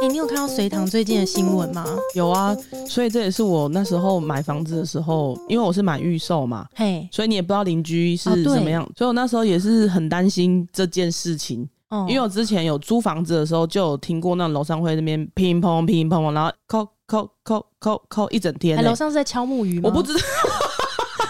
哎、欸，你有看到隋唐最近的新闻吗？有啊，所以这也是我那时候买房子的时候，因为我是买预售嘛，嘿，所以你也不知道邻居是怎么样，哦、所以我那时候也是很担心这件事情。哦，因为我之前有租房子的时候，就有听过那楼上会那边乒乓乒乓乓，然后扣扣扣扣扣一整天、欸。楼上是在敲木鱼吗？我不知道，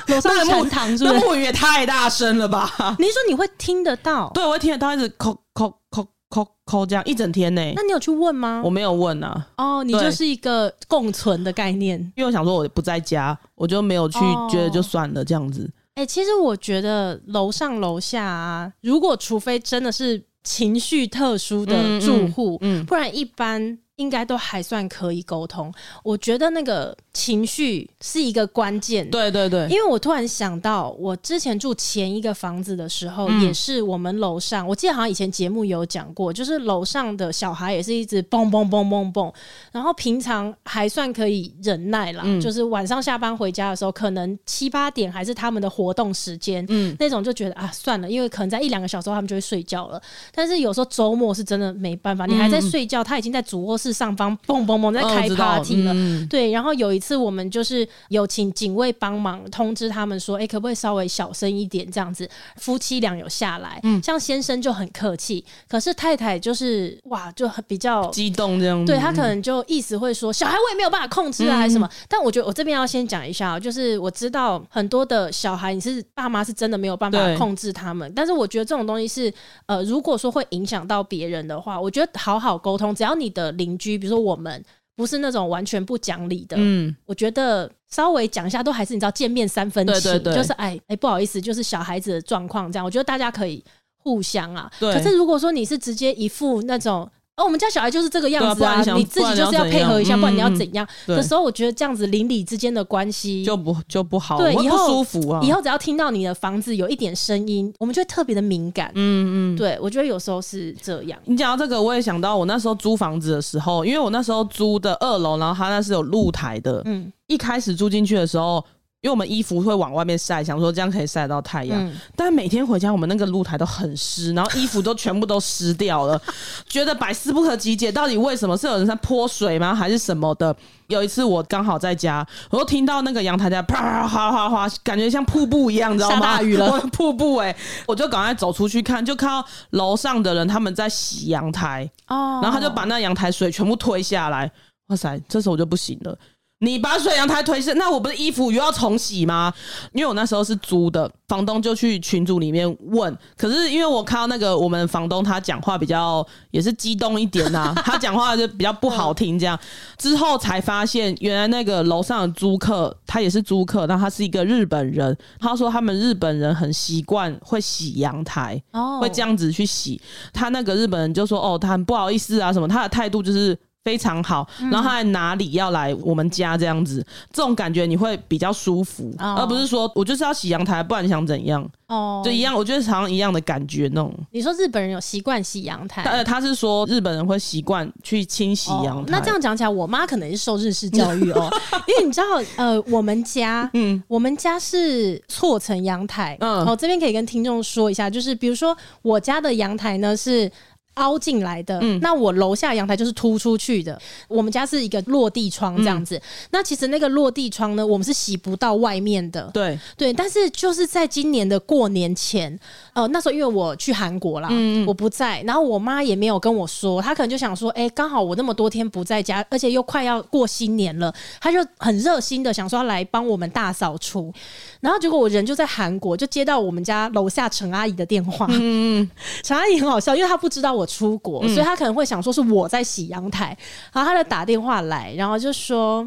楼上的木堂是不是？那木鱼也太大声了吧？你说你会听得到？对，我会听得到，一直扣扣扣。抠抠这样一整天呢？那你有去问吗？我没有问啊。哦，你就是一个共存的概念。因为我想说我不在家，我就没有去，觉得就算了这样子。哎、其实我觉得楼上楼下啊，如果除非真的是情绪特殊的住户，嗯，不然一般。应该都还算可以沟通，我觉得那个情绪是一个关键。对对对，因为我突然想到，我之前住前一个房子的时候，嗯、也是我们楼上，我记得好像以前节目有讲过，就是楼上的小孩也是一直蹦蹦蹦蹦蹦，然后平常还算可以忍耐啦，嗯、就是晚上下班回家的时候，可能七八点还是他们的活动时间，嗯，那种就觉得啊算了，因为可能在一两个小时后他们就会睡觉了。但是有时候周末是真的没办法，你还在睡觉，他已经在主卧室。上方蹦蹦蹦在开 party 了，嗯、对。然后有一次我们就是有请警卫帮忙通知他们说，哎、欸，可不可以稍微小声一点这样子？夫妻俩有下来，嗯，像先生就很客气，可是太太就是哇，就很比较激动这样子。对，他可能就意思会说，小孩我也没有办法控制啊，还是什么。嗯、但我觉得我这边要先讲一下，就是我知道很多的小孩，你是爸妈是真的没有办法控制他们，但是我觉得这种东西是呃，如果说会影响到别人的话，我觉得好好沟通，只要你的邻居。比如说我们不是那种完全不讲理的，嗯，我觉得稍微讲一下都还是你知道见面三分情，对对对，就是哎哎不好意思，就是小孩子的状况这样，我觉得大家可以互相啊。对可是如果说你是直接一副那种。哦，我们家小孩就是这个样子啊！你，你自己就是要配合一下，不然你要怎样？嗯、的时候，我觉得这样子邻里之间的关系就不就不好，对，以后不舒服啊。以后只要听到你的房子有一点声音，我们就会特别的敏感。嗯嗯，对，我觉得有时候是这样。你讲到这个，我也想到我那时候租房子的时候，因为我那时候租的二楼，然后它那是有露台的。嗯，一开始租进去的时候。因为我们衣服会往外面晒，想说这样可以晒到太阳。嗯、但每天回家，我们那个露台都很湿，然后衣服都全部都湿掉了，觉得百思不可其解，到底为什么？是有人在泼水吗？还是什么的？有一次我刚好在家，我就听到那个阳台在啪哗哗哗，感觉像瀑布一样，你知道吗？下大雨了，瀑布哎、欸！我就赶快走出去看，就看到楼上的人他们在洗阳台哦，然后他就把那阳台水全部推下来，哇塞！这时候我就不行了。你把水阳台推下，那我不是衣服又要重洗吗？因为我那时候是租的，房东就去群组里面问。可是因为我看到那个我们房东他讲话比较也是激动一点呐、啊，他讲话就比较不好听。这样之后才发现，原来那个楼上的租客他也是租客，那他是一个日本人。他说他们日本人很习惯会洗阳台，哦，会这样子去洗。他那个日本人就说：“哦，他很不好意思啊，什么？”他的态度就是。非常好，然后他在哪里要来我们家这样子，这种感觉你会比较舒服，而不是说我就是要洗阳台，不然你想怎样？哦，就一样，我觉得常常一样的感觉那种。你说日本人有习惯洗阳台？呃，他是说日本人会习惯去清洗阳台。那这样讲起来，我妈可能是受日式教育哦，因为你知道，呃，我们家，嗯，我们家是错层阳台，嗯，我这边可以跟听众说一下，就是比如说我家的阳台呢是。凹进来的，嗯、那我楼下阳台就是突出去的。我们家是一个落地窗这样子，嗯、那其实那个落地窗呢，我们是洗不到外面的。对对，但是就是在今年的过年前，呃，那时候因为我去韩国啦，嗯、我不在，然后我妈也没有跟我说，她可能就想说，哎、欸，刚好我那么多天不在家，而且又快要过新年了，她就很热心的想说要来帮我们大扫除。然后结果我人就在韩国，就接到我们家楼下陈阿姨的电话。嗯，陈阿姨很好笑，因为她不知道我出国，嗯、所以她可能会想说是我在洗阳台。然后她就打电话来，然后就说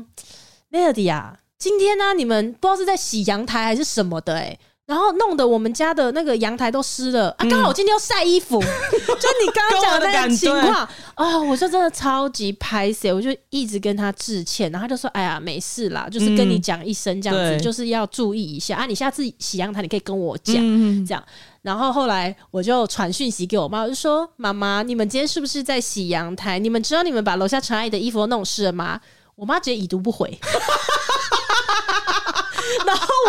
：“Melody 啊，今天呢、啊，你们不知道是在洗阳台还是什么的、欸，哎。”然后弄得我们家的那个阳台都湿了啊！刚好我今天要晒衣服，嗯、就你刚刚讲的那个情况啊、哦，我就真的超级拍谢，我就一直跟他致歉，然后他就说：“哎呀，没事啦，就是跟你讲一声这样子，嗯、就是要注意一下啊，你下次洗阳台你可以跟我讲、嗯、这样。”然后后来我就传讯息给我妈，我就说：“妈妈，你们今天是不是在洗阳台？你们知道你们把楼下陈阿姨的衣服都弄湿了吗？”我妈直接已读不回。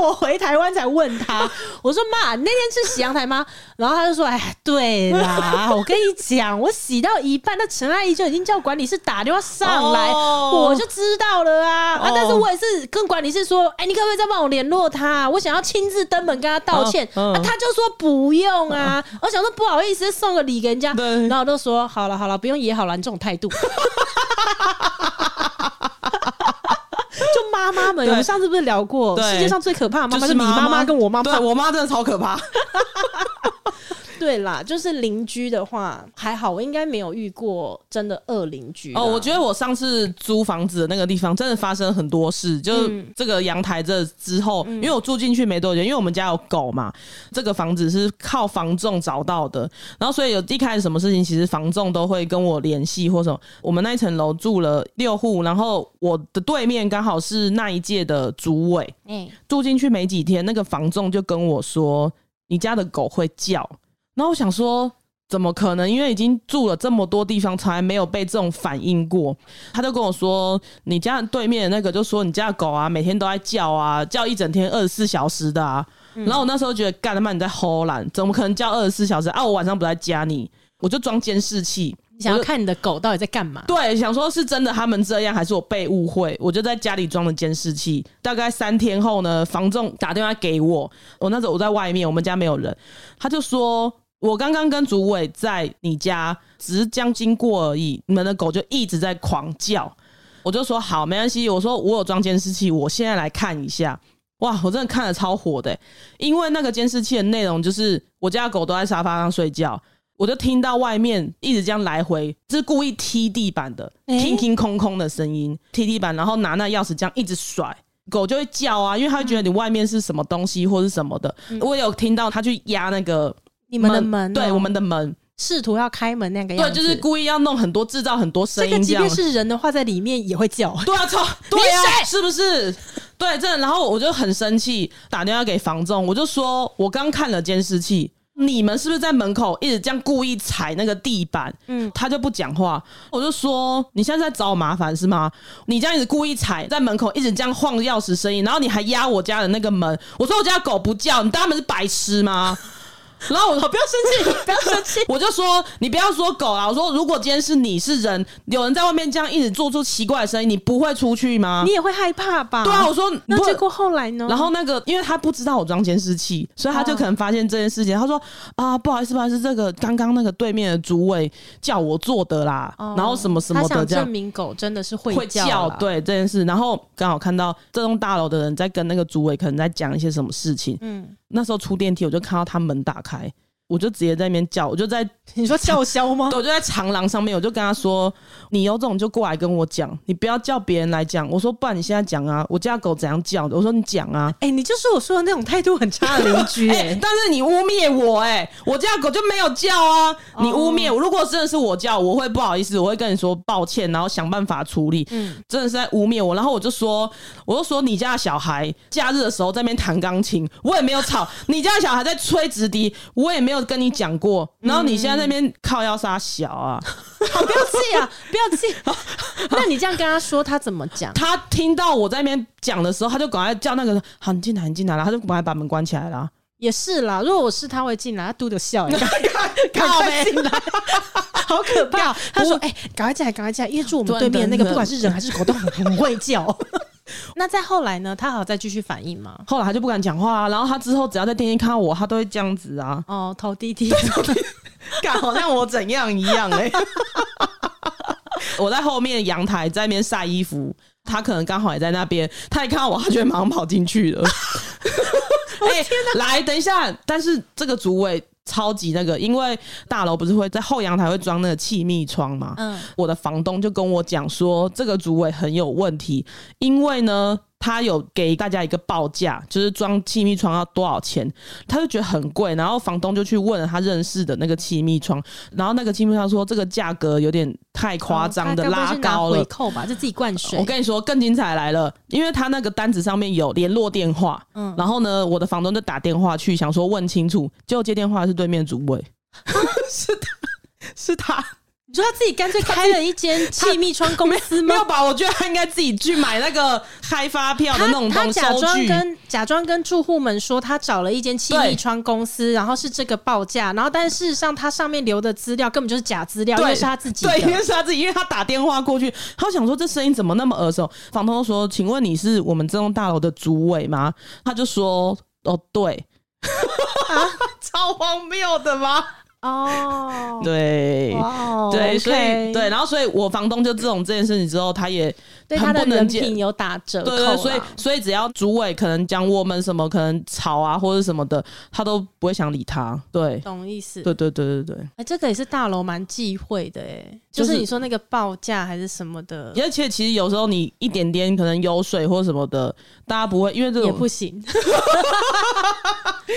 我回台湾才问他，我说妈，你那天是洗阳台吗？然后他就说，哎，对啦，我跟你讲，我洗到一半，那陈阿姨就已经叫管理室打电话上来，哦、我就知道了啊、哦、啊！但是我也是跟管理室说，哎，你可不可以再帮我联络他？我想要亲自登门跟他道歉。哦、啊，他就说不用啊。哦、我想说不好意思，送个礼给人家，然后我就说好了好了，不用也好了，你这种态度。就妈妈们，对。我们上次不是聊过，世界上最可怕的妈妈是你妈妈跟我妈妈，对我妈真的超可怕。对啦，就是邻居的话还好，我应该没有遇过真的恶邻居哦。我觉得我上次租房子的那个地方真的发生很多事，就这个阳台这之后，嗯、因为我住进去没多久，因为我们家有狗嘛，这个房子是靠房仲找到的，然后所以有一开始什么事情，其实房仲都会跟我联系或什么。我们那一层楼住了六户，然后我的对面刚好是那一届的主委，嗯，住进去没几天，那个房仲就跟我说：“你家的狗会叫。”然后我想说，怎么可能？因为已经住了这么多地方，从来没有被这种反应过。他就跟我说：“你家对面的那个就说你家的狗啊，每天都在叫啊，叫一整天二十四小时的啊。嗯”然后我那时候觉得，干他妈你在偷懒，怎么可能叫二十四小时啊？我晚上不在家你，我就装监视器，想要看你的狗到底在干嘛。对，想说是真的他们这样，还是我被误会？我就在家里装了监视器。大概三天后呢，房仲打电话给我，我那时候我在外面，我们家没有人，他就说。我刚刚跟主委在你家只是将经过而已，你们的狗就一直在狂叫，我就说好，没关系。我说我有装监视器，我现在来看一下。哇，我真的看得超火的，因为那个监视器的内容就是我家的狗都在沙发上睡觉，我就听到外面一直这样来回，就是故意踢地板的，听听空空的声音，踢地板，然后拿那钥匙这样一直甩，狗就会叫啊，因为它会觉得你外面是什么东西或是什么的。我也有听到它去压那个。你们的门，对，我们的门，试图要开门那个样子，对，就是故意要弄很多，制造很多声音，这个即便是人的话，在里面也会叫。对啊，操，对啊，是不是？对，这然后我就很生气，打电话给房仲，我就说，我刚看了监视器，你们是不是在门口一直这样故意踩那个地板？嗯，他就不讲话，我就说，你现在在找我麻烦是吗？你这样一直故意踩在门口，一直这样晃钥匙声音，然后你还压我家的那个门，我说我家狗不叫，你当他们是白痴吗？然后我说不要生气，不要生气，我就说你不要说狗啊，我说如果今天是你是人，有人在外面这样一直做出奇怪的声音，你不会出去吗？你也会害怕吧？对啊，我说那结果后来呢？然后那个因为他不知道我装监视器，所以他就可能发现这件事情。他说啊，不好意思，不好意思，这个刚刚那个对面的主委叫我做的啦，然后什么什么的这样，证明狗真的是会叫，对这件事。然后刚好看到这栋大楼的人在跟那个主委可能在讲一些什么事情。嗯，那时候出电梯，我就看到他门打开。我就直接在那边叫，我就在 你说叫嚣吗？对，我就在长廊上面，我就跟他说：“你有种就过来跟我讲，你不要叫别人来讲。”我说：“不然你现在讲啊，我家狗怎样叫的？”我说：“你讲啊。”哎、欸，你就是我说的那种态度很差的邻居、欸，哎、欸，但是你污蔑我、欸，哎，我家狗就没有叫啊，你污蔑我。如果真的是我叫，我会不好意思，我会跟你说抱歉，然后想办法处理。嗯，真的是在污蔑我。然后我就说，我就说你家的小孩假日的时候在那边弹钢琴，我也没有吵；你家的小孩在吹直笛，我也没有跟你讲过。然后你现在那边靠腰杀小啊，好，不要气啊，不要气。那你这样跟他说，他怎么讲？他听到我在那边讲的时候，他就赶快叫那个好，你进来，你进来了，他就赶快把门关起来了。也是啦，如果我是他会进来，他嘟着笑，赶快进来，好可怕。他说：“哎，赶快进来，赶快进来，因为住我们对面那个，不管是人还是狗都很很会叫。” 那再后来呢？他还有再继续反应吗？后来他就不敢讲话啊。然后他之后只要在电梯看到我，他都会这样子啊。哦，头低低，干好像我怎样一样哎、欸。我在后面阳台在那边晒衣服，他可能刚好也在那边。他一看到我，他就会马上跑进去了。哎，来，等一下。但是这个主委。超级那个，因为大楼不是会在后阳台会装那个气密窗嘛？嗯，我的房东就跟我讲说，这个主委很有问题，因为呢。他有给大家一个报价，就是装气密窗要多少钱，他就觉得很贵，然后房东就去问了他认识的那个气密窗，然后那个气密窗说这个价格有点太夸张的拉高了，回扣吧，就自己灌水。我跟你说，更精彩来了，因为他那个单子上面有联络电话，嗯，然后呢，我的房东就打电话去想说问清楚，结果接电话是对面主委，是他，是他。你说他自己干脆开了一间气密窗公司吗？没有吧？我觉得他应该自己去买那个开发票的那种东西，他假装跟假装跟住户们说他找了一间气密窗公司，然后是这个报价，然后但事实上他上面留的资料根本就是假资料，因为是他自己的，对，因为是他自己，因为他打电话过去，他想说这声音怎么那么耳熟？房东说：“请问你是我们这栋大楼的主委吗？”他就说：“哦，对。”啊，超荒谬的吗？哦、oh，对对所以对，然后所以我房东就自从这件事情之后，他也对他的人品有打折扣，对，对，所以所以只要主委可能讲我们什么可能吵啊或者什么的，他都不会想理他。对，懂意思？对对对对对。哎、欸，这个也是大楼蛮忌讳的，哎，就是你说那个报价还是什么的，而且其实有时候你一点点可能有水或什么的，大家不会因为这种也不行。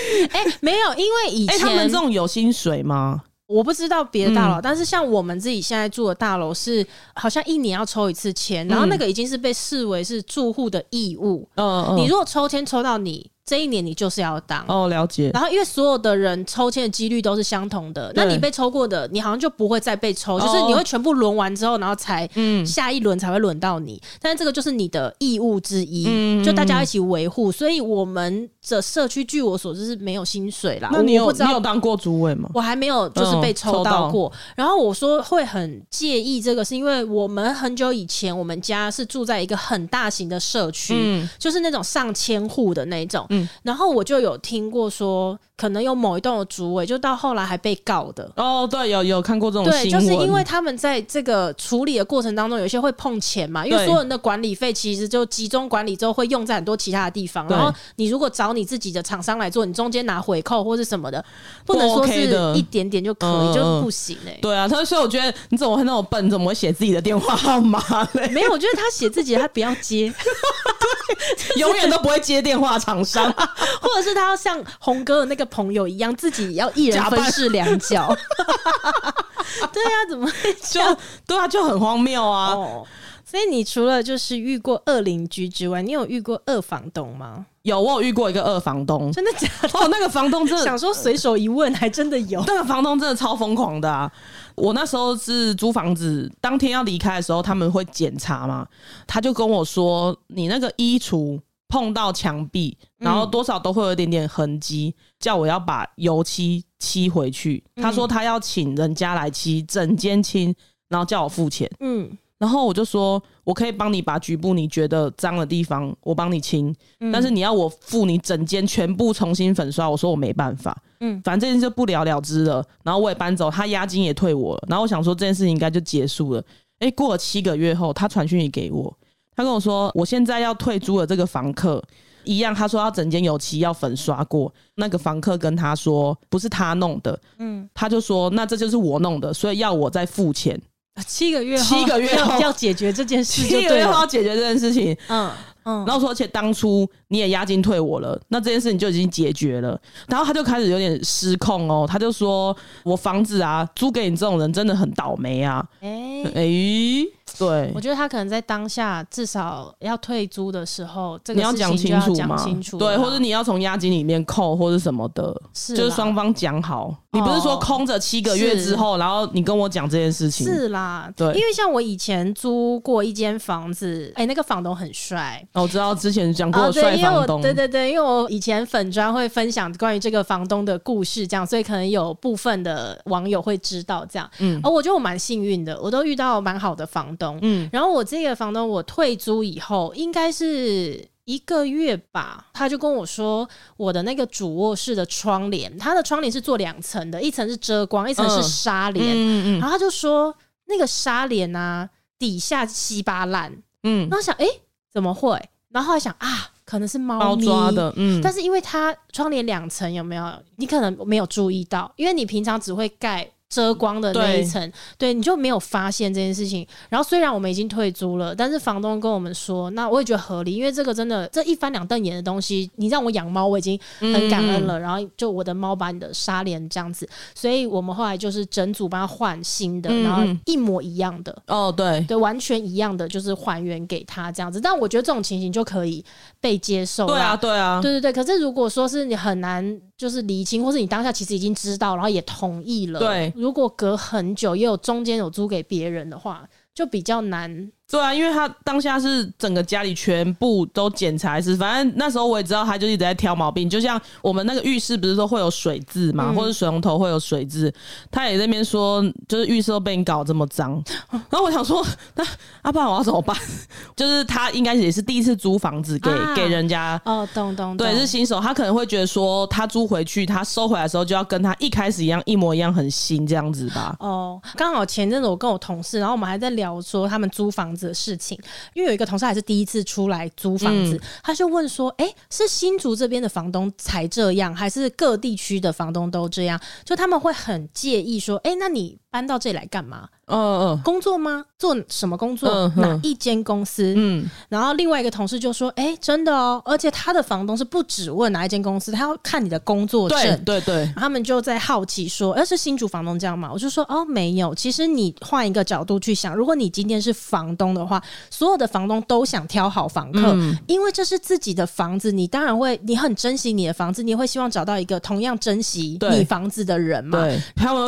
哎、欸，没有，因为以前、欸、他们这种有薪水吗？我不知道别的大楼、嗯，但是像我们自己现在住的大楼是，好像一年要抽一次签、嗯，然后那个已经是被视为是住户的义务。你如果抽签抽到你。这一年你就是要当哦，了解。然后因为所有的人抽签的几率都是相同的，那你被抽过的，你好像就不会再被抽，就是你会全部轮完之后，然后才嗯下一轮才会轮到你、嗯。但是这个就是你的义务之一，嗯、就大家一起维护。所以我们的社区据我所知是没有薪水啦。那你有你有当过主委吗？我还没有，就是被抽到过。嗯、然后我说会很介意这个，是因为我们很久以前我们家是住在一个很大型的社区、嗯，就是那种上千户的那种，嗯，然后我就。有听过说，可能有某一栋的主委，就到后来还被告的。哦，对，有有看过这种新闻。对，就是因为他们在这个处理的过程当中，有些会碰钱嘛，因为所有人的管理费其实就集中管理之后会用在很多其他的地方。然后你如果找你自己的厂商来做，你中间拿回扣或是什么的，不能说是一点点就可以，就不行哎、欸。对啊，他所以我觉得你怎么会那么笨？怎么会写自己的电话号码嘞？没有，我觉得他写自己，他不要接，对，永远都不会接电话厂商，或者是。他要像红哥的那个朋友一样，自己要一人分饰两角。对啊，怎么会就对啊，就很荒谬啊！哦，所以你除了就是遇过恶邻居之外，你有遇过恶房东吗？有，我有遇过一个二房东。真的假的？哦，那个房东真的 想说随手一问，还真的有。那个房东真的超疯狂的啊！我那时候是租房子，当天要离开的时候，他们会检查嘛，他就跟我说：“你那个衣橱。”碰到墙壁，然后多少都会有一点点痕迹，嗯，叫我要把油漆漆回去。他说他要请人家来漆，整间清，然后叫我付钱。嗯，然后我就说，我可以帮你把局部你觉得脏的地方，我帮你清，嗯，但是你要我付你整间全部重新粉刷，我说我没办法。嗯，反正这件事就不了了之了。然后我也搬走，他押金也退我了。然后我想说这件事情应该就结束了。哎，过了七个月后，他传讯息给我。他跟我说，我现在要退租了这个房客一样，他说他整间油漆要粉刷过。那个房客跟他说，不是他弄的，嗯，他就说那这就是我弄的，所以要我再付钱。七个月后，七个月后要，要解决这件事，七个月后要解决这件事情，嗯。嗯，然后说，而且当初你也押金退我了，那这件事情就已经解决了。然后他就开始有点失控哦，他就说我房子啊租给你这种人真的很倒霉啊。哎、欸、哎、欸，对，我觉得他可能在当下至少要退租的时候，这个事情就要讲清楚嘛，清楚对，或者你要从押金里面扣或者什么的，是就是双方讲好。你不是说空着七个月之后，然后你跟我讲这件事情？是啦，对，因为像我以前租过一间房子，哎、欸，那个房东很帅。哦我知道之前讲过帅房东，对对对，因为我以前粉砖会分享关于这个房东的故事，这样，所以可能有部分的网友会知道这样。嗯，而我觉得我蛮幸运的，我都遇到蛮好的房东。嗯，然后我这个房东，我退租以后，应该是一个月吧，他就跟我说，我的那个主卧室的窗帘，他的窗帘是做两层的，一层是遮光，一层是纱帘。嗯嗯嗯，然后他就说那个纱帘啊，底下稀巴烂。嗯，然后想，哎、欸。怎么会？然后后来想啊，可能是猫咪抓的，嗯。但是因为它窗帘两层，有没有？你可能没有注意到，因为你平常只会盖。遮光的那一层，对，你就没有发现这件事情。然后虽然我们已经退租了，但是房东跟我们说，那我也觉得合理，因为这个真的这一翻两瞪眼的东西，你让我养猫，我已经很感恩了。嗯、然后就我的猫把你的纱帘这样子，所以我们后来就是整组帮他换新的，然后一模一样的。哦，对，对，完全一样的，就是还原给他这样子。但我觉得这种情形就可以被接受。对啊，对啊，对对对。可是如果说是你很难就是厘清，或是你当下其实已经知道，然后也同意了。对，如果隔很久，又有中间有租给别人的话，就比较难。对啊，因为他当下是整个家里全部都检查，是反正那时候我也知道他就一直在挑毛病，就像我们那个浴室不是说会有水渍嘛，嗯、或者水龙头会有水渍，他也在那边说就是浴室都被你搞这么脏，然后我想说那阿爸我要怎么办？就是他应该也是第一次租房子给、啊、给人家哦，懂懂，对，是新手，他可能会觉得说他租回去，他收回来的时候就要跟他一开始一样一模一样很新这样子吧？哦，刚好前阵子我跟我同事，然后我们还在聊说他们租房子的事情，因为有一个同事还是第一次出来租房子，嗯、他就问说：“哎、欸，是新竹这边的房东才这样，还是各地区的房东都这样？就他们会很介意说：哎、欸，那你搬到这里来干嘛？”嗯嗯，工作吗？做什么工作？嗯、哪一间公司？嗯，然后另外一个同事就说：“哎、欸，真的哦，而且他的房东是不只问哪一间公司，他要看你的工作证。”对对对，他们就在好奇说：“而是新主房东这样吗？”我就说：“哦，没有。其实你换一个角度去想，如果你今天是房东的话，所有的房东都想挑好房客，嗯、因为这是自己的房子，你当然会，你很珍惜你的房子，你会希望找到一个同样珍惜你房子的人嘛？对，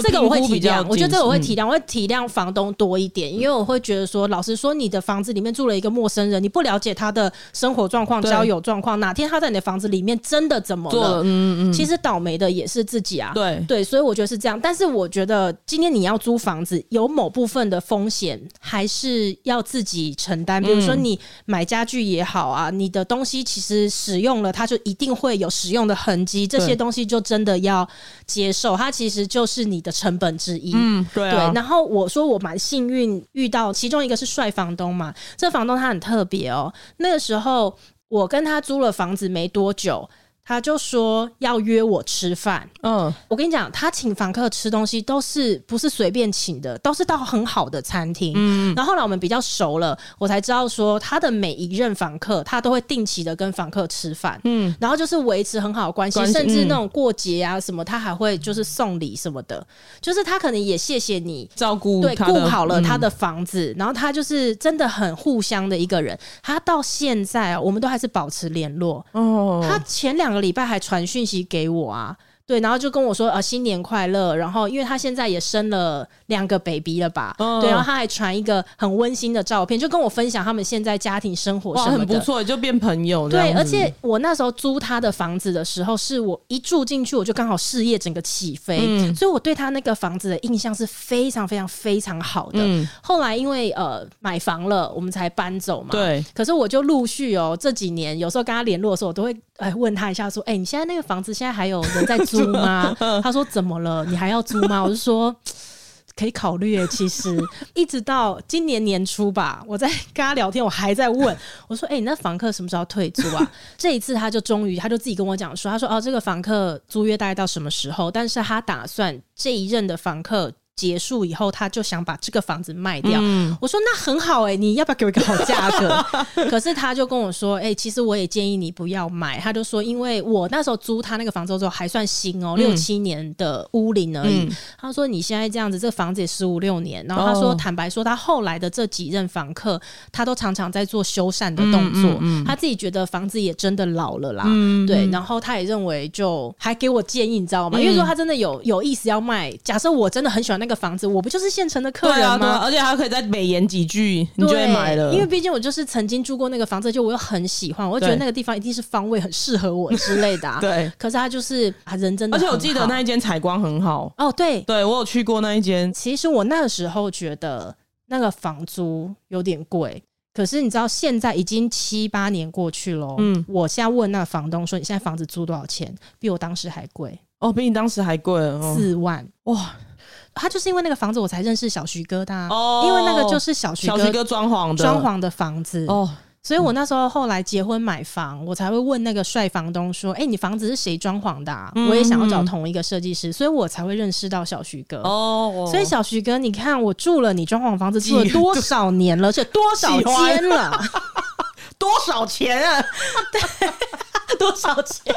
这个我会体谅，我觉得这我会体谅，我会体谅房东多一点。点，因为我会觉得说，老实说，你的房子里面住了一个陌生人，你不了解他的生活状况、交友状况，哪天他在你的房子里面真的怎么了？嗯嗯，其实倒霉的也是自己啊。对对，所以我觉得是这样。但是我觉得今天你要租房子，有某部分的风险还是要自己承担。比如说你买家具也好啊，你的东西其实使用了，它就一定会有使用的痕迹，这些东西就真的要接受，它其实就是你的成本之一。嗯，对啊。对，然后我说我蛮幸运。遇到其中一个是帅房东嘛，这房东他很特别哦。那个时候我跟他租了房子没多久。他就说要约我吃饭，嗯，我跟你讲，他请房客吃东西都是不是随便请的，都是到很好的餐厅。嗯，然后后来我们比较熟了，我才知道说他的每一任房客，他都会定期的跟房客吃饭，嗯，然后就是维持很好的关系，甚至那种过节啊什么，他还会就是送礼什么的，就是他可能也谢谢你照顾，对，顾好了他的房子，嗯，然后他就是真的很互相的一个人。他到现在啊，我们都还是保持联络。哦，他前两个。礼拜还传讯息给我啊。对，然后就跟我说呃，新年快乐。然后因为他现在也生了两个 baby 了吧？哦、对，然后他还传一个很温馨的照片，就跟我分享他们现在家庭生活什么的，很不错，就变朋友。对，而且我那时候租他的房子的时候，是我一住进去我就刚好事业整个起飞，嗯、所以我对他那个房子的印象是非常非常非常好的。嗯、后来因为呃买房了，我们才搬走嘛。对。可是我就陆续哦这几年有时候跟他联络的时候，我都会哎问他一下说，哎，你现在那个房子现在还有人在租？租吗？他说怎么了？你还要租吗？我就说可以考虑。其实一直到今年年初吧，我在跟他聊天，我还在问我说：“哎、欸，你那房客什么时候退租啊？” 这一次他就终于，他就自己跟我讲说：“他说哦，这个房客租约大概到什么时候？但是他打算这一任的房客。”结束以后，他就想把这个房子卖掉。嗯、我说那很好哎、欸，你要不要给我一个好价格？可是他就跟我说，哎、欸，其实我也建议你不要买。他就说，因为我那时候租他那个房子的时候还算新哦、喔，六七、嗯、年的屋龄而已。嗯、他说你现在这样子，这个房子也十五六年。然后他说，坦白说，他后来的这几任房客，他都常常在做修缮的动作。他自己觉得房子也真的老了啦。嗯、对，然后他也认为，就还给我建议，你知道吗？嗯、因为说他真的有有意思要卖。假设我真的很喜欢那个。个房子，我不就是现成的客人吗？而且还可以再美言几句，你就会买了。因为毕竟我就是曾经住过那个房子，就我又很喜欢，我就觉得那个地方一定是方位很适合我之类的、啊。对，可是他就是啊，人真的，而且我记得那一间采光很好哦。对，对我有去过那一间。其实我那个时候觉得那个房租有点贵，可是你知道现在已经七八年过去了。嗯，我现在问那个房东说：“你现在房子租多少钱？”比我当时还贵哦，比你当时还贵，四万哇。他就是因为那个房子，我才认识小徐哥的。哦，因为那个就是小徐哥，装潢的装潢的房子哦，所以我那时候后来结婚买房，我才会问那个帅房东说：“哎，你房子是谁装潢的？”我也想要找同一个设计师，所以我才会认识到小徐哥哦。所以小徐哥，你看我住了你装潢房子住了多少年了，这多少间了？多少钱啊？对，多少钱？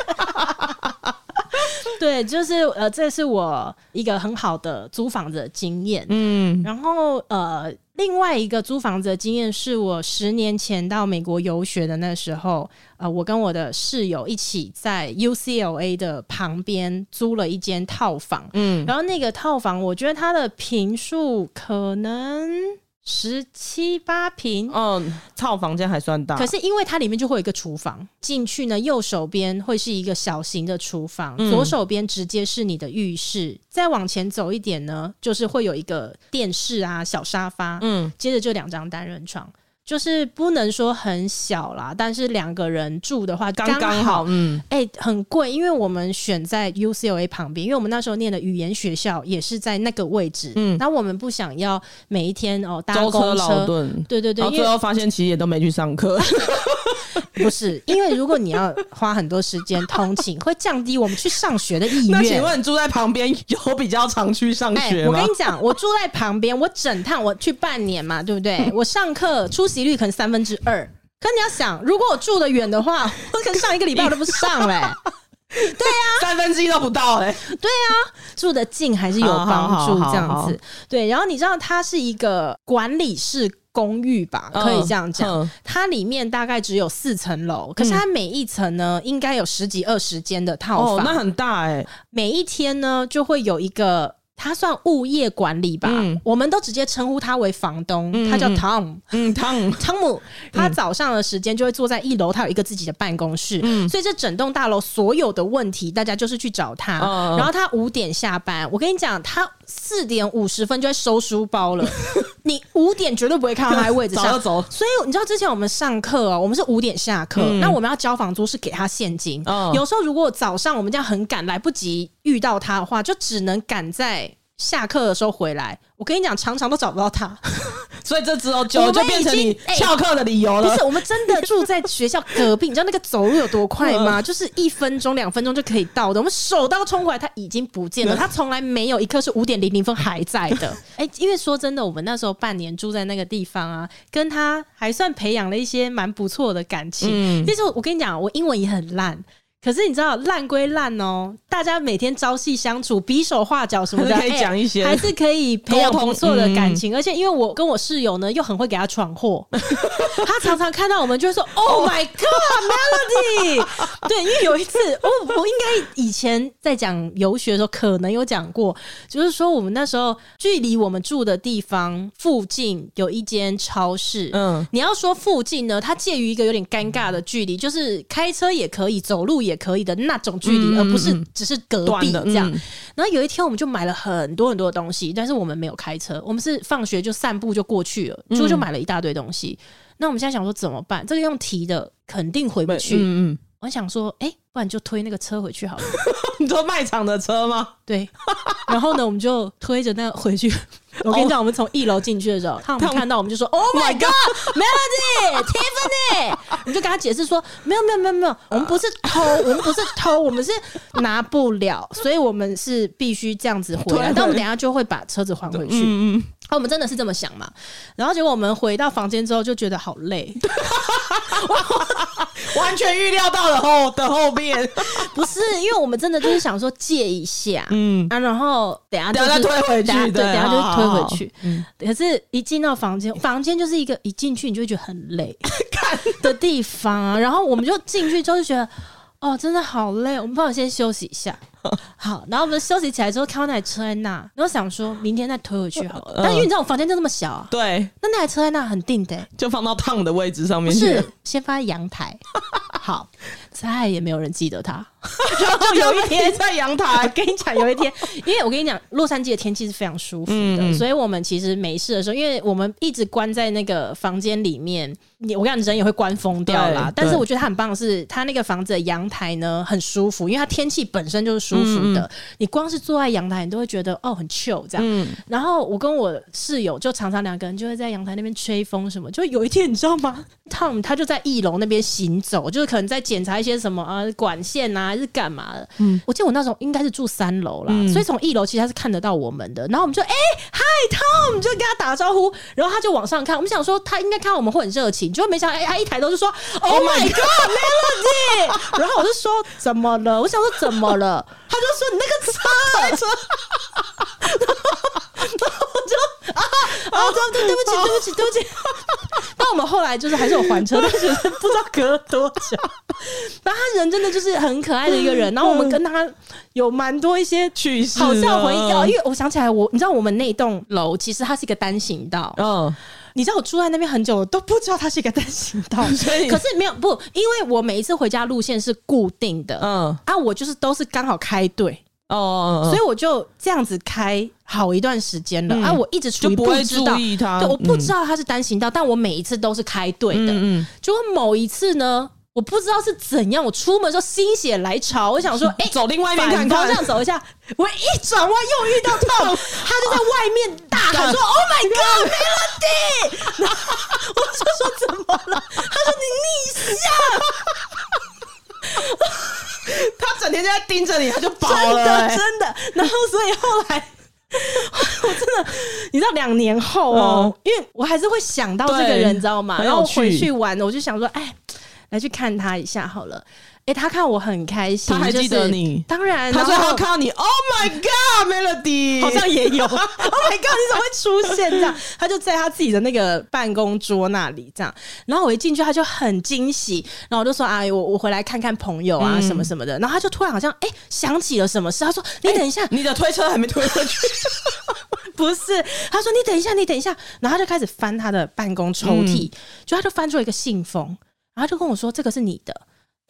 对，就是呃，这是我一个很好的租房子的经验。嗯，然后呃，另外一个租房子的经验是我十年前到美国游学的那时候，呃，我跟我的室友一起在 UCLA 的旁边租了一间套房。嗯，然后那个套房，我觉得它的平数可能。十七八平，嗯，套房间还算大。可是因为它里面就会有一个厨房，进去呢，右手边会是一个小型的厨房，嗯、左手边直接是你的浴室，再往前走一点呢，就是会有一个电视啊、小沙发，嗯，接着就两张单人床。就是不能说很小啦，但是两个人住的话刚刚好。嗯，哎、欸，很贵，因为我们选在 UCLA 旁边，因为我们那时候念的语言学校也是在那个位置。嗯，那我们不想要每一天哦搭公车劳顿，对对对，然后最后发现其实也都没去上课。不是，因为如果你要花很多时间通勤，会降低我们去上学的意愿。那请问你住在旁边有比较常去上学吗？欸、我跟你讲，我住在旁边，我整趟我去半年嘛，对不对？我上课出席率可能三分之二。可你要想，如果我住得远的话，我可能上一个礼拜我都不上嘞、欸。对呀、啊，三分之一都不到哎、欸。对呀、啊，住得近还是有帮助，这样子。对，然后你知道它是一个管理式。公寓吧，可以这样讲。嗯、它里面大概只有四层楼，可是它每一层呢，应该有十几二十间的套房，哦、那很大哎、欸。每一天呢，就会有一个。他算物业管理吧，嗯、我们都直接称呼他为房东，嗯、他叫 Tom，嗯，Tom，汤姆。他早上的时间就会坐在一楼，他有一个自己的办公室，嗯、所以这整栋大楼所有的问题，大家就是去找他。嗯、然后他五点下班，我跟你讲，他四点五十分就在收书包了。你五点绝对不会看到他在位置上走。所以你知道之前我们上课哦，我们是五点下课，嗯、那我们要交房租是给他现金。嗯、有时候如果早上我们这样很赶，来不及遇到他的话，就只能赶在。下课的时候回来，我跟你讲，常常都找不到他，所以这之后就就变成你翘课的理由了。不是，我们真的住在学校隔壁，你知道那个走路有多快吗？就是一分钟、两分钟就可以到的。我们手刀冲过来，他已经不见了。他从来没有一刻是五点零零分还在的。哎、欸，因为说真的，我们那时候半年住在那个地方啊，跟他还算培养了一些蛮不错的感情。嗯，其实我跟你讲，我英文也很烂。可是你知道烂归烂哦，大家每天朝夕相处，比手画脚什么的，可以讲一些，还是可以培养不错的感情。而且因为我跟我室友呢，又很会给他闯祸，他常常看到我们就会说：“Oh my God, Melody！” 对，因为有一次，我我应该以前在讲游学的时候可能有讲过，就是说我们那时候距离我们住的地方附近有一间超市。嗯，你要说附近呢，它介于一个有点尴尬的距离，就是开车也可以，走路也。也可以的那种距离，嗯、而不是只是隔壁这样。嗯、然后有一天，我们就买了很多很多的东西，但是我们没有开车，我们是放学就散步就过去了，就就买了一大堆东西。嗯、那我们现在想说怎么办？这个用提的肯定回不去。嗯嗯，我想说，哎、欸，不然就推那个车回去好了。你坐卖场的车吗？对。然后呢，我们就推着那个回去。我跟你讲，我们从一楼进去的时候，他们看到我们就说：“Oh my God，Melody，Tiffany！” 我们就跟他解释说：“没有，没有，没有，没有，我们不是偷，我们不是偷，我们是拿不了，所以我们是必须这样子回来。但我们等下就会把车子还回去。”嗯嗯。我们真的是这么想嘛？然后结果我们回到房间之后就觉得好累，完全预料到了后的后面，不是因为我们真的就是想说借一下，嗯啊，然后等下、就是、等下推回去，对，等下就推回去。嗯，可是一进到房间，房间就是一个一进去你就会觉得很累 的地方啊。然后我们就进去之后就觉得，哦，真的好累，我们帮我先休息一下。好，然后我们休息起来之后，看到那台车在那，然后想说明天再推回去好了。但因为你知道我房间就那么小啊，对，那那台车在那很定的，就放到烫的位置上面去。是，先放在阳台。好，再也没有人记得他。然后有一天在阳台，跟你讲，有一天，因为我跟你讲，洛杉矶的天气是非常舒服的，所以我们其实没事的时候，因为我们一直关在那个房间里面，你我跟你讲，人也会关疯掉啦。但是我觉得他很棒的是，它那个房子的阳台呢很舒服，因为它天气本身就是舒服的。你光是坐在阳台，你都会觉得哦很 chill 这样。然后我跟我室友就常常两个人就会在阳台那边吹风什么。就有一天你知道吗？Tom 他就在一楼那边行走，就是可能在检查一些什么啊管线啊。还是干嘛的？嗯，我记得我那时候应该是住三楼啦，所以从一楼其实他是看得到我们的。然后我们就哎嗨 Tom，就跟他打招呼，然后他就往上看。我们想说他应该看到我们会很热情，结果没想到哎，他 一抬头就说 Oh my God，Melody！然后我就说怎么了？我想说怎么了？他就说你那个车 车，然后我就啊啊，对对不起对不起对不起。但 我们后来就是还是有还车，但 是不知道隔了多久。然后他人真的就是很可爱的一个人，然后我们跟他有蛮多一些趣事、好笑回忆。因为我想起来我，我你知道我们那栋楼其实它是一个单行道，嗯。你知道我住在那边很久了，都不知道它是一个单行道。所以可是没有不，因为我每一次回家路线是固定的，嗯。啊，我就是都是刚好开对哦，所以我就这样子开好一段时间了、嗯、啊，我一直处于不知道，对，我不知道它是单行道，嗯、但我每一次都是开对的，嗯，嗯，结果某一次呢。我不知道是怎样，我出门的时候心血来潮，我想说，哎、欸，走另外一边看看，这样走一下，我一转弯又遇到 Tom，他 就在外面大喊说：“Oh my God，Melody！” 然后我就说：“怎么了？”他说：“你逆向。”他整天就在盯着你，他就饱了、欸，真的真的。然后所以后来，我真的，你知道，两年后哦，因为我还是会想到这个人，你知道吗？然后回去玩，我就想说，哎。来去看他一下好了，他看我很开心，他还记得你，就是、当然，他说他看到你，Oh my God，Melody，好像也有，Oh my God，你怎么会出现这样？他就在他自己的那个办公桌那里这样，然后我一进去他就很惊喜，然后我就说哎，我我回来看看朋友啊什么什么的，然后他就突然好像哎、欸、想起了什么事，他说你等一下，欸、你的推车还没推回去，不是，他说你等一下，你等一下，然后他就开始翻他的办公抽屉，嗯、就他就翻出了一个信封。然后就跟我说：“这个是你的，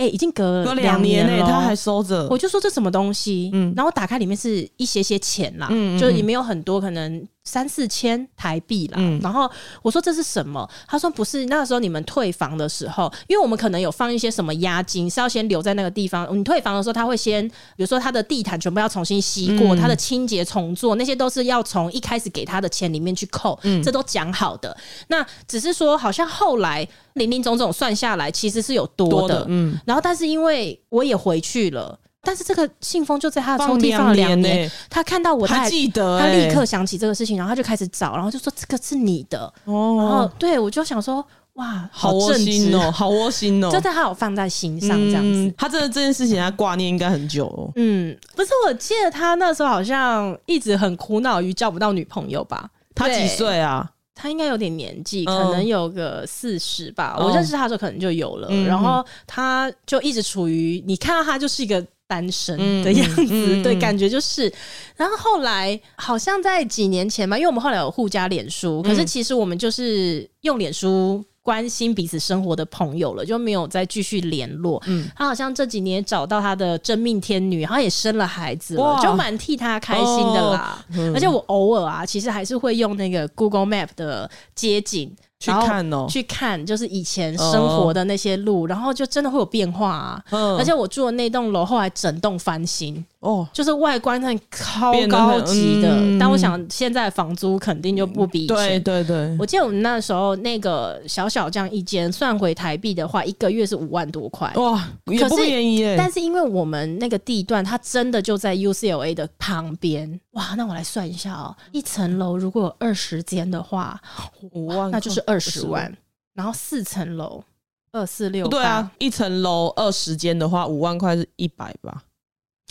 哎、欸，已经隔了两年了，他还收着。”我就说：“这什么东西？”嗯，然后我打开里面是一些些钱啦，嗯，就是也没有很多，可能。三四千台币啦，嗯、然后我说，这是什么？他说不是，那个时候你们退房的时候，因为我们可能有放一些什么押金，是要先留在那个地方。你退房的时候，他会先，比如说他的地毯全部要重新吸过，他、嗯、的清洁重做，那些都是要从一开始给他的钱里面去扣，嗯、这都讲好的。那只是说，好像后来零零总总算下来，其实是有多的，多的嗯。然后，但是因为我也回去了。但是这个信封就在他的抽屉放了两年，欸、他看到我他记得、欸，他立刻想起这个事情，然后他就开始找，然后就说这个是你的哦。然后对我就想说，哇，好窝心哦，好窝心哦，就在他有放在心上这样子。嗯、他真的这件事情他挂念应该很久哦。嗯，不是，我记得他那时候好像一直很苦恼于交不到女朋友吧？他几岁啊？他应该有点年纪，可能有个四十吧。哦、我认识他的时候可能就有了，嗯、然后他就一直处于你看到他就是一个。单身的样子，嗯嗯、对，感觉就是。然后后来好像在几年前嘛，因为我们后来有互加脸书，可是其实我们就是用脸书关心彼此生活的朋友了，就没有再继续联络。嗯，他好像这几年找到他的真命天女，然后也生了孩子了，就蛮替他开心的啦。而且我偶尔啊，其实还是会用那个 Google Map 的街景。去看哦，去看就是以前生活的那些路，然后就真的会有变化啊。而且我住的那栋楼后来整栋翻新。哦，就是外观很超高级的，嗯、但我想现在房租肯定就不比以前。对对对，我记得我们那时候那个小小这样一间，算回台币的话，一个月是五万多块。哇，也不便宜耶。但是因为我们那个地段，它真的就在 UCLA 的旁边。哇，那我来算一下哦，一层楼如果有二十间的话，五万那就是二十万。然后四层楼，二四六，对啊，一层楼二十间的话，五万块是一百吧。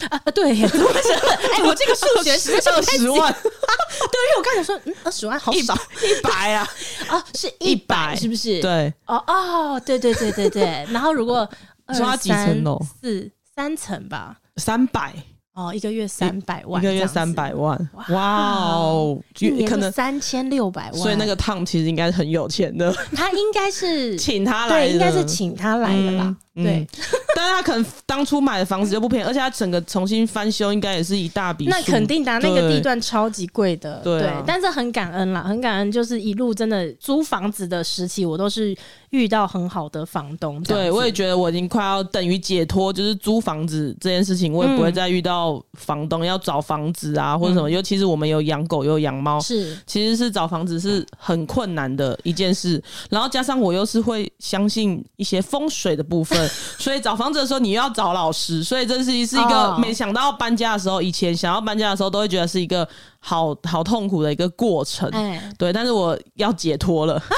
啊对，怎么 哎，我这个数学是二十万，对，因为我刚才说，嗯，二十万好少，一百啊，啊，是一百，是不是？对，哦哦，对对对对对，然后如果 抓几层楼？四三层吧，三百。哦，一个月三百万，一个月三百万，哇哦，可能三千六百万，所以那个 Tom 其实应该是很有钱的，他应该是 请他来的，应该是请他来的吧。对，但是他可能当初买的房子就不便宜，而且他整个重新翻修，应该也是一大笔。那肯定的，那个地段超级贵的。对，但是很感恩啦，很感恩，就是一路真的租房子的时期，我都是遇到很好的房东。对，我也觉得我已经快要等于解脱，就是租房子这件事情，我也不会再遇到房东要找房子啊或者什么。尤其是我们有养狗，又养猫，是其实是找房子是很困难的一件事。然后加上我又是会相信一些风水的部分。所以找房子的时候你又要找老师，所以这是是一个没想到搬家的时候，以前想要搬家的时候都会觉得是一个好好痛苦的一个过程，欸、对，但是我要解脱了。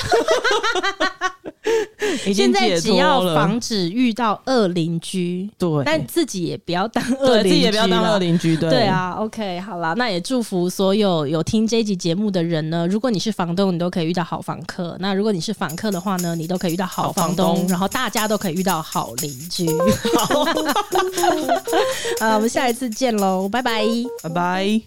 现在只要防止遇到恶邻居，对，但自己也不要当 恶邻居，自己也不要当恶邻居，对，对啊。OK，好了，那也祝福所有有听这一集节目的人呢。如果你是房东，你都可以遇到好房客；那如果你是房客的话呢，你都可以遇到好房东，房东然后大家都可以遇到好邻居。好，好，我们下一次见喽，拜拜，拜拜。